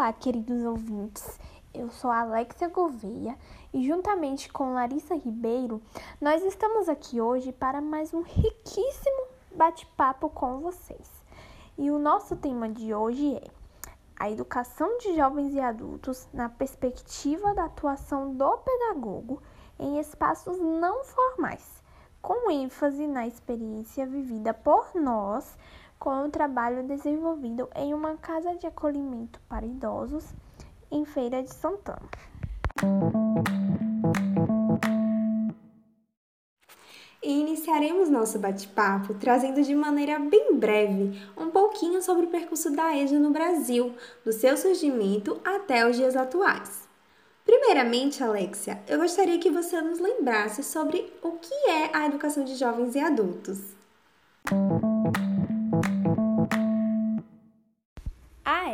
Olá, queridos ouvintes. Eu sou Alexia Gouveia e, juntamente com Larissa Ribeiro, nós estamos aqui hoje para mais um riquíssimo bate-papo com vocês. E o nosso tema de hoje é a educação de jovens e adultos na perspectiva da atuação do pedagogo em espaços não formais, com ênfase na experiência vivida por nós com o trabalho desenvolvido em uma casa de acolhimento para idosos em Feira de Santana. E iniciaremos nosso bate-papo trazendo de maneira bem breve um pouquinho sobre o percurso da EJA no Brasil, do seu surgimento até os dias atuais. Primeiramente, Alexia, eu gostaria que você nos lembrasse sobre o que é a educação de jovens e adultos.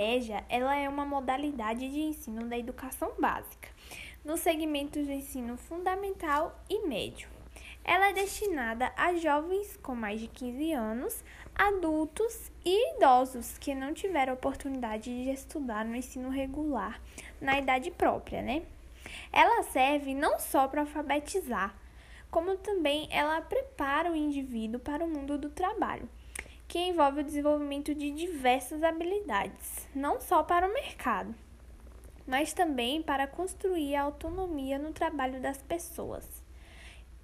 EJA ela é uma modalidade de ensino da educação básica, nos segmentos de ensino fundamental e médio. Ela é destinada a jovens com mais de 15 anos, adultos e idosos que não tiveram oportunidade de estudar no ensino regular na idade própria, né? Ela serve não só para alfabetizar, como também ela prepara o indivíduo para o mundo do trabalho que envolve o desenvolvimento de diversas habilidades, não só para o mercado, mas também para construir a autonomia no trabalho das pessoas,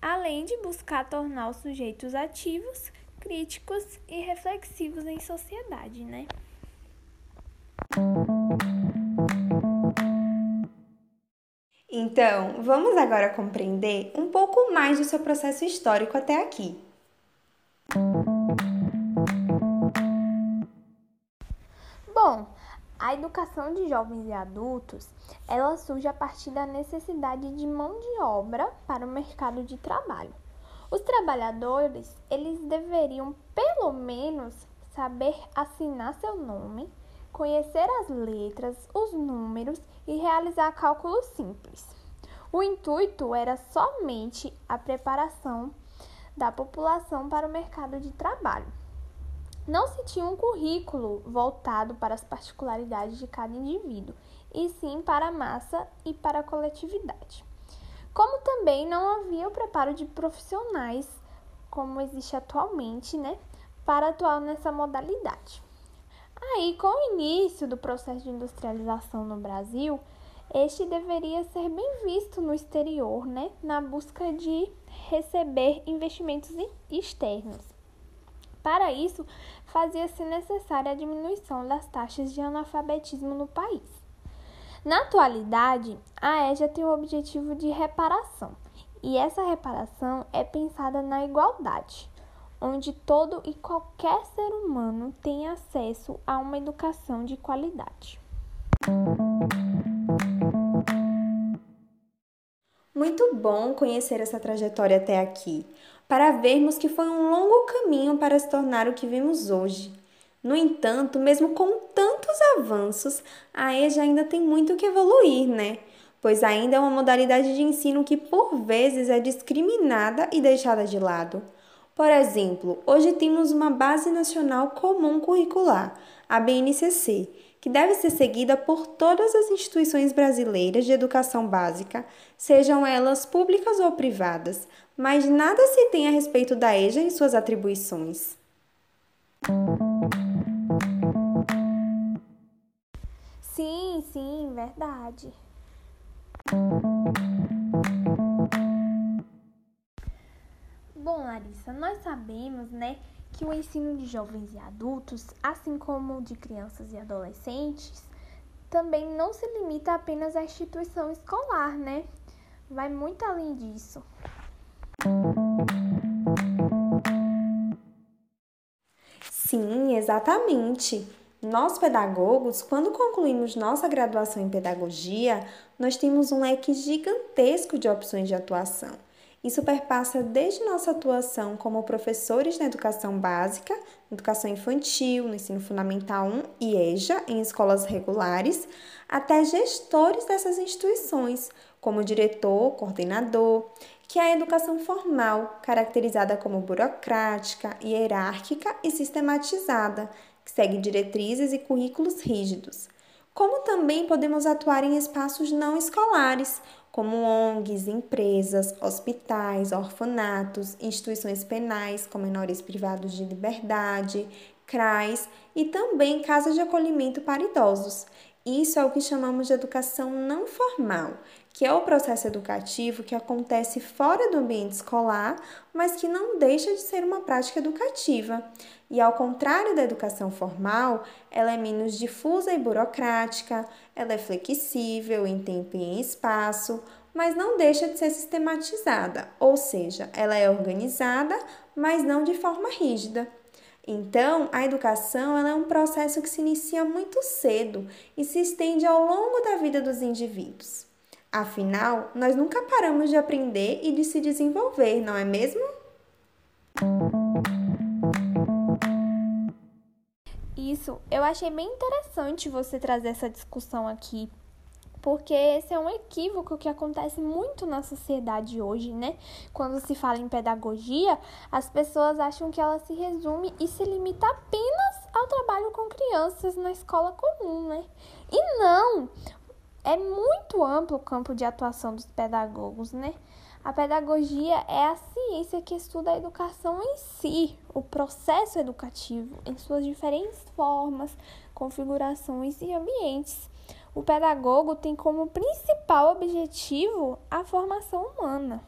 além de buscar tornar os sujeitos ativos, críticos e reflexivos em sociedade, né? Então, vamos agora compreender um pouco mais do seu processo histórico até aqui. Bom, a educação de jovens e adultos, ela surge a partir da necessidade de mão de obra para o mercado de trabalho. Os trabalhadores, eles deveriam pelo menos saber assinar seu nome, conhecer as letras, os números e realizar cálculos simples. O intuito era somente a preparação da população para o mercado de trabalho. Não se tinha um currículo voltado para as particularidades de cada indivíduo, e sim para a massa e para a coletividade. Como também não havia o preparo de profissionais, como existe atualmente, né, para atuar nessa modalidade. Aí, com o início do processo de industrialização no Brasil, este deveria ser bem visto no exterior, né, na busca de receber investimentos externos. Para isso, fazia-se necessária a diminuição das taxas de analfabetismo no país. Na atualidade, a EJA tem o objetivo de reparação, e essa reparação é pensada na igualdade, onde todo e qualquer ser humano tem acesso a uma educação de qualidade. Muito bom conhecer essa trajetória até aqui para vermos que foi um longo caminho para se tornar o que vemos hoje. No entanto, mesmo com tantos avanços, a EJA ainda tem muito que evoluir, né? Pois ainda é uma modalidade de ensino que por vezes é discriminada e deixada de lado. Por exemplo, hoje temos uma Base Nacional Comum Curricular, a BNCC, que deve ser seguida por todas as instituições brasileiras de educação básica, sejam elas públicas ou privadas, mas nada se tem a respeito da EJA e suas atribuições. Sim, sim, verdade. Bom, Larissa, nós sabemos, né, que o ensino de jovens e adultos, assim como de crianças e adolescentes, também não se limita apenas à instituição escolar, né? Vai muito além disso. Sim, exatamente. Nós, pedagogos, quando concluímos nossa graduação em pedagogia, nós temos um leque gigantesco de opções de atuação. Isso perpassa desde nossa atuação como professores na educação básica, educação infantil, no ensino fundamental 1 e EJA, em escolas regulares, até gestores dessas instituições, como diretor, coordenador, que é a educação formal, caracterizada como burocrática, hierárquica e sistematizada, que segue diretrizes e currículos rígidos. como também podemos atuar em espaços não escolares, como ONGs, empresas, hospitais, orfanatos, instituições penais com menores privados de liberdade, CRAs e também casas de acolhimento para idosos. Isso é o que chamamos de educação não formal, que é o processo educativo que acontece fora do ambiente escolar, mas que não deixa de ser uma prática educativa. E ao contrário da educação formal, ela é menos difusa e burocrática, ela é flexível em tempo e em espaço, mas não deixa de ser sistematizada, ou seja, ela é organizada, mas não de forma rígida. Então, a educação é um processo que se inicia muito cedo e se estende ao longo da vida dos indivíduos. Afinal, nós nunca paramos de aprender e de se desenvolver, não é mesmo? Isso, eu achei bem interessante você trazer essa discussão aqui, porque esse é um equívoco que acontece muito na sociedade hoje, né? Quando se fala em pedagogia, as pessoas acham que ela se resume e se limita apenas ao trabalho com crianças na escola comum, né? E não! É muito amplo o campo de atuação dos pedagogos, né? A pedagogia é a ciência que estuda a educação em si, o processo educativo, em suas diferentes formas, configurações e ambientes. O pedagogo tem como principal objetivo a formação humana.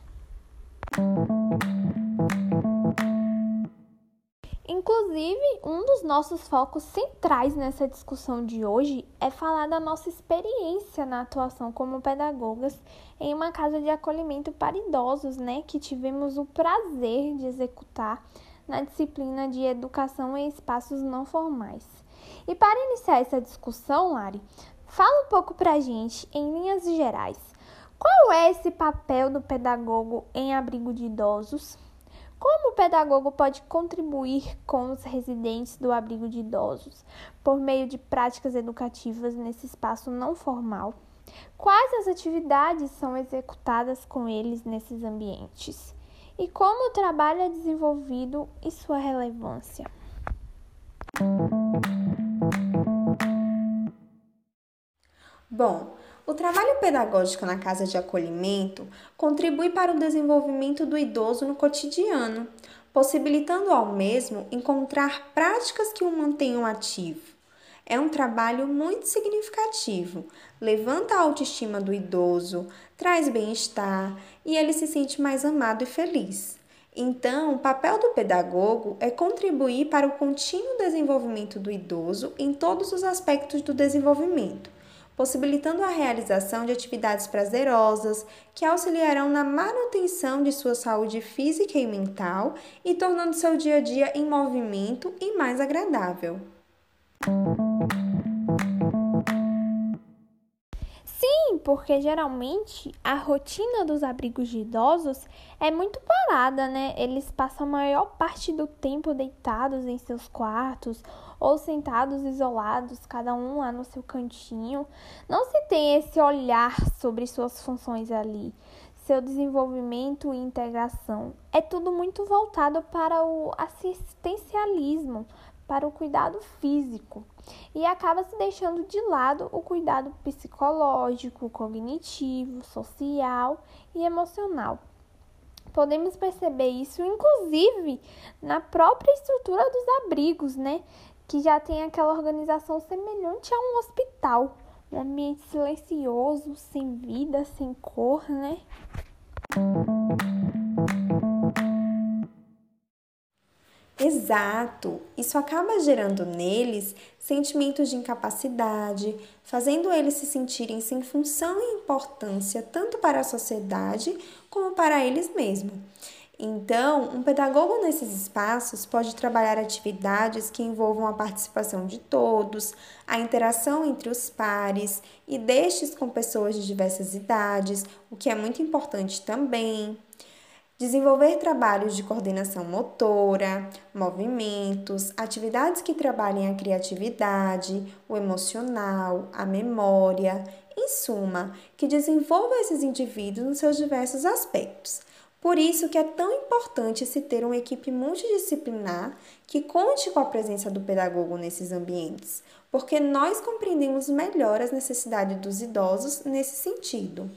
Inclusive, um dos nossos focos centrais nessa discussão de hoje é falar da nossa experiência na atuação como pedagogas em uma casa de acolhimento para idosos, né, que tivemos o prazer de executar na disciplina de educação em espaços não formais. E para iniciar essa discussão, Lari, Fala um pouco pra gente, em linhas gerais, qual é esse papel do pedagogo em abrigo de idosos? Como o pedagogo pode contribuir com os residentes do abrigo de idosos por meio de práticas educativas nesse espaço não formal? Quais as atividades são executadas com eles nesses ambientes? E como o trabalho é desenvolvido e sua relevância? Bom, o trabalho pedagógico na casa de acolhimento contribui para o desenvolvimento do idoso no cotidiano, possibilitando ao mesmo encontrar práticas que o mantenham ativo. É um trabalho muito significativo, levanta a autoestima do idoso, traz bem-estar e ele se sente mais amado e feliz. Então, o papel do pedagogo é contribuir para o contínuo desenvolvimento do idoso em todos os aspectos do desenvolvimento possibilitando a realização de atividades prazerosas que auxiliarão na manutenção de sua saúde física e mental e tornando seu dia a dia em movimento e mais agradável. Porque geralmente a rotina dos abrigos de idosos é muito parada, né? Eles passam a maior parte do tempo deitados em seus quartos ou sentados isolados, cada um lá no seu cantinho. Não se tem esse olhar sobre suas funções ali, seu desenvolvimento e integração. É tudo muito voltado para o assistencialismo, para o cuidado físico e acaba se deixando de lado o cuidado psicológico, cognitivo, social e emocional. Podemos perceber isso, inclusive, na própria estrutura dos abrigos, né? que já tem aquela organização semelhante a um hospital. Um ambiente silencioso, sem vida, sem cor, né? Exato! Isso acaba gerando neles sentimentos de incapacidade, fazendo eles se sentirem sem função e importância tanto para a sociedade como para eles mesmos. Então, um pedagogo nesses espaços pode trabalhar atividades que envolvam a participação de todos, a interação entre os pares e destes com pessoas de diversas idades, o que é muito importante também. Desenvolver trabalhos de coordenação motora, movimentos, atividades que trabalhem a criatividade, o emocional, a memória, em suma, que desenvolva esses indivíduos nos seus diversos aspectos Por isso que é tão importante se ter uma equipe multidisciplinar que conte com a presença do pedagogo nesses ambientes, porque nós compreendemos melhor as necessidades dos idosos nesse sentido.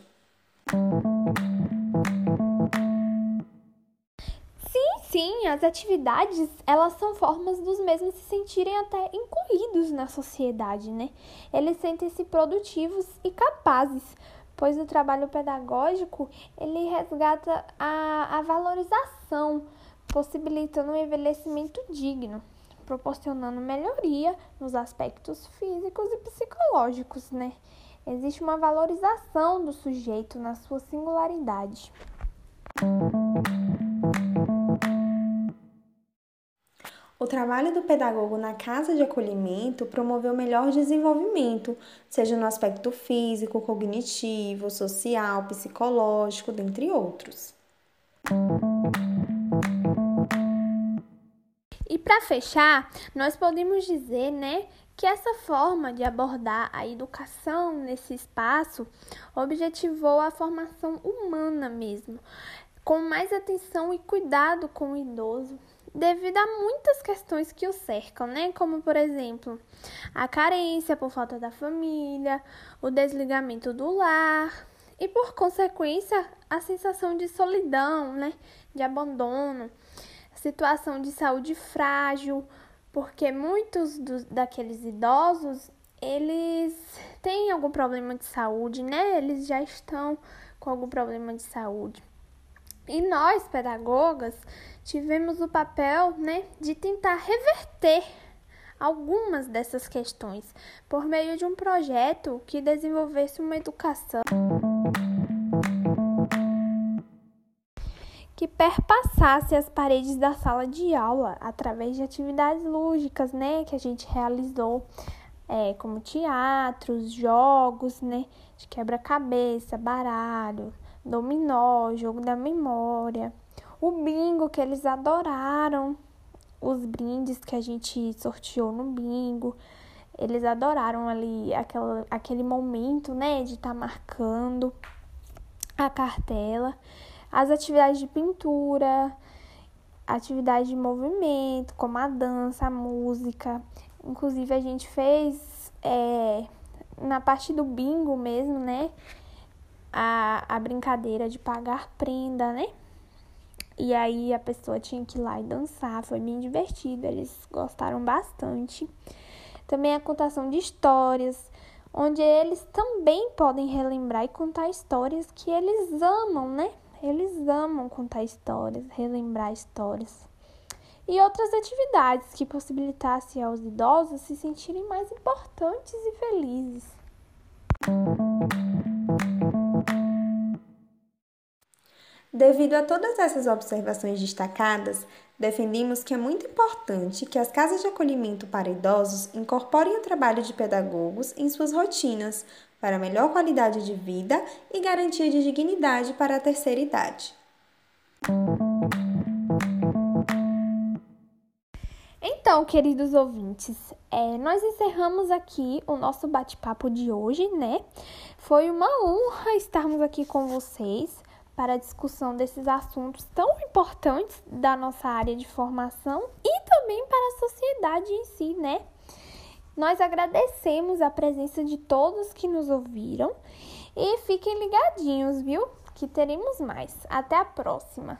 As atividades, elas são formas dos mesmos se sentirem até incluídos na sociedade, né? Eles sentem-se produtivos e capazes, pois o trabalho pedagógico, ele resgata a, a valorização, possibilitando um envelhecimento digno, proporcionando melhoria nos aspectos físicos e psicológicos, né? Existe uma valorização do sujeito na sua singularidade. O trabalho do pedagogo na casa de acolhimento promoveu melhor desenvolvimento, seja no aspecto físico, cognitivo, social, psicológico, dentre outros. E para fechar, nós podemos dizer, né, que essa forma de abordar a educação nesse espaço objetivou a formação humana mesmo, com mais atenção e cuidado com o idoso, devido a muitas questões que o cercam, né? Como, por exemplo, a carência por falta da família, o desligamento do lar e, por consequência, a sensação de solidão, né? De abandono, situação de saúde frágil, porque muitos daqueles idosos eles têm algum problema de saúde, né? Eles já estão com algum problema de saúde. E nós, pedagogas, tivemos o papel né, de tentar reverter algumas dessas questões por meio de um projeto que desenvolvesse uma educação que perpassasse as paredes da sala de aula através de atividades lúdicas, né, que a gente realizou, é, como teatros, jogos, né, de quebra-cabeça, baralho, dominó, jogo da memória, o bingo que eles adoraram, os brindes que a gente sorteou no bingo. Eles adoraram ali aquela, aquele momento, né, de estar tá marcando a cartela, as atividades de pintura, atividades de movimento, como a dança, a música. Inclusive a gente fez é, na parte do bingo mesmo, né? a, a brincadeira de pagar prenda, né? E aí a pessoa tinha que ir lá e dançar, foi bem divertido, eles gostaram bastante. Também a contação de histórias, onde eles também podem relembrar e contar histórias que eles amam, né? Eles amam contar histórias, relembrar histórias. E outras atividades que possibilitassem aos idosos se sentirem mais importantes e felizes. Devido a todas essas observações destacadas, defendimos que é muito importante que as casas de acolhimento para idosos incorporem o trabalho de pedagogos em suas rotinas para melhor qualidade de vida e garantia de dignidade para a terceira idade. Então, queridos ouvintes, é, nós encerramos aqui o nosso bate-papo de hoje, né? Foi uma honra estarmos aqui com vocês para a discussão desses assuntos tão importantes da nossa área de formação e também para a sociedade em si, né? Nós agradecemos a presença de todos que nos ouviram e fiquem ligadinhos, viu? Que teremos mais. Até a próxima!